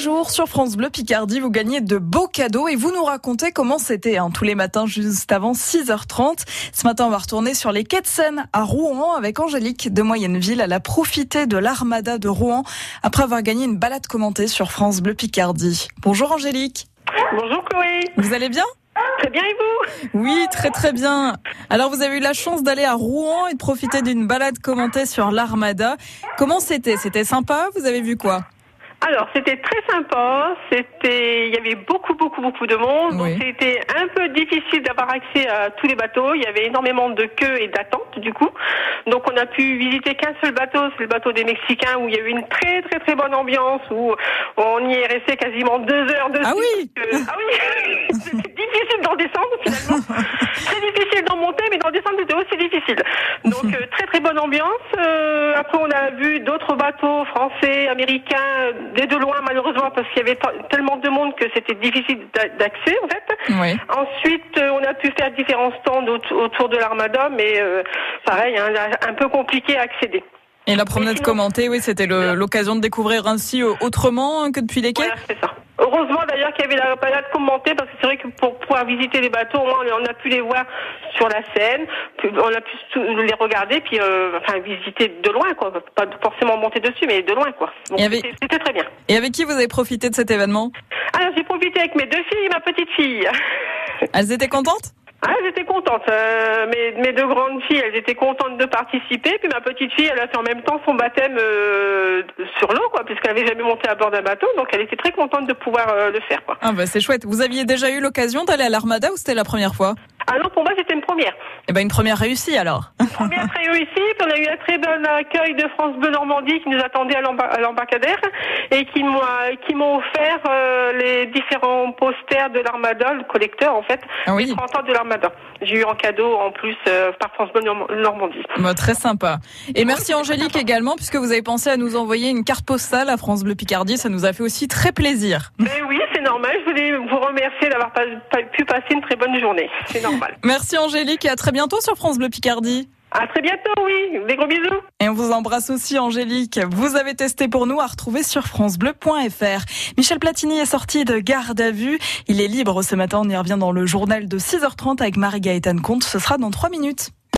chaque jour sur France Bleu Picardie, vous gagnez de beaux cadeaux et vous nous racontez comment c'était hein, tous les matins juste avant 6h30. Ce matin, on va retourner sur les quais de Seine à Rouen avec Angélique de Moyenneville. Elle a profité de l'armada de Rouen après avoir gagné une balade commentée sur France Bleu Picardie. Bonjour Angélique. Bonjour Chloé. Vous allez bien? Très bien et vous? Oui, très très bien. Alors vous avez eu la chance d'aller à Rouen et de profiter d'une balade commentée sur l'Armada. Comment c'était? C'était sympa? Vous avez vu quoi? Alors, c'était très sympa. C'était, il y avait beaucoup, beaucoup, beaucoup de monde. Oui. Donc, c'était un peu difficile d'avoir accès à tous les bateaux. Il y avait énormément de queues et d'attentes, du coup. Donc, on a pu visiter qu'un seul bateau, c'est le bateau des Mexicains, où il y a eu une très, très, très bonne ambiance, où on y est resté quasiment deux heures dessus. Ah oui que- Ah oui C'était difficile d'en descendre, finalement. très difficile d'en monter, mais d'en descendre, c'était aussi difficile. Donc, euh, très, très bonne ambiance. Euh, après, on a vu d'autres bateaux français, américains, des de loin, malheureusement, parce qu'il y avait tellement de monde que c'était difficile d'a- d'accès, en fait. Oui. Ensuite, euh, on a pu faire différents stands aut- autour de l'Armada, mais euh, pareil, hein, un peu compliqué à accéder. Et la promenade sinon- commentée, oui, c'était l'occasion de découvrir ainsi euh, autrement que depuis les quais Voilà, c'est ça. Heureusement d'ailleurs qu'il y avait la balade commentée parce que c'est vrai que pour pouvoir visiter les bateaux, on a pu les voir sur la scène, puis on a pu les regarder, puis euh, enfin visiter de loin quoi, pas forcément monter dessus, mais de loin quoi. C'était très bien. Et avec qui vous avez profité de cet événement? Alors j'ai profité avec mes deux filles et ma petite fille. Elles étaient contentes? Ah, j'étais contente. Euh, mes, mes deux grandes filles, elles étaient contentes de participer. Puis ma petite fille, elle a fait en même temps son baptême euh, sur l'eau, quoi, puisqu'elle n'avait jamais monté à bord d'un bateau. Donc elle était très contente de pouvoir euh, le faire, quoi. Ah bah c'est chouette. Vous aviez déjà eu l'occasion d'aller à l'Armada ou c'était la première fois? Ah non, pour moi, c'était une première. Eh ben une première réussie alors. Première très réussie. On a eu un très bon accueil de France Bleu Normandie qui nous attendait à l'embar- à l'embarcadère et qui m'ont offert euh, les différents posters de l'Armada, le collecteur en fait, Ah oui. les 30 ans de l'Armada. J'ai eu en cadeau en plus euh, par France Bleu Norm- Normandie. Bah, très sympa. Et merci Angélique également puisque vous avez pensé à nous envoyer une carte postale à France Bleu Picardie. Ça nous a fait aussi très plaisir. Mais oui, c'est normal. Je voulais vous remercier d'avoir pu passer une très bonne journée. C'est normal. Merci Angélique et à très bientôt sur France Bleu Picardie. À très bientôt, oui. Des gros bisous. Et on vous embrasse aussi Angélique. Vous avez testé pour nous à retrouver sur francebleu.fr. Michel Platini est sorti de garde à vue. Il est libre ce matin. On y revient dans le journal de 6h30 avec Marie-Gaëtane Comte. Ce sera dans 3 minutes.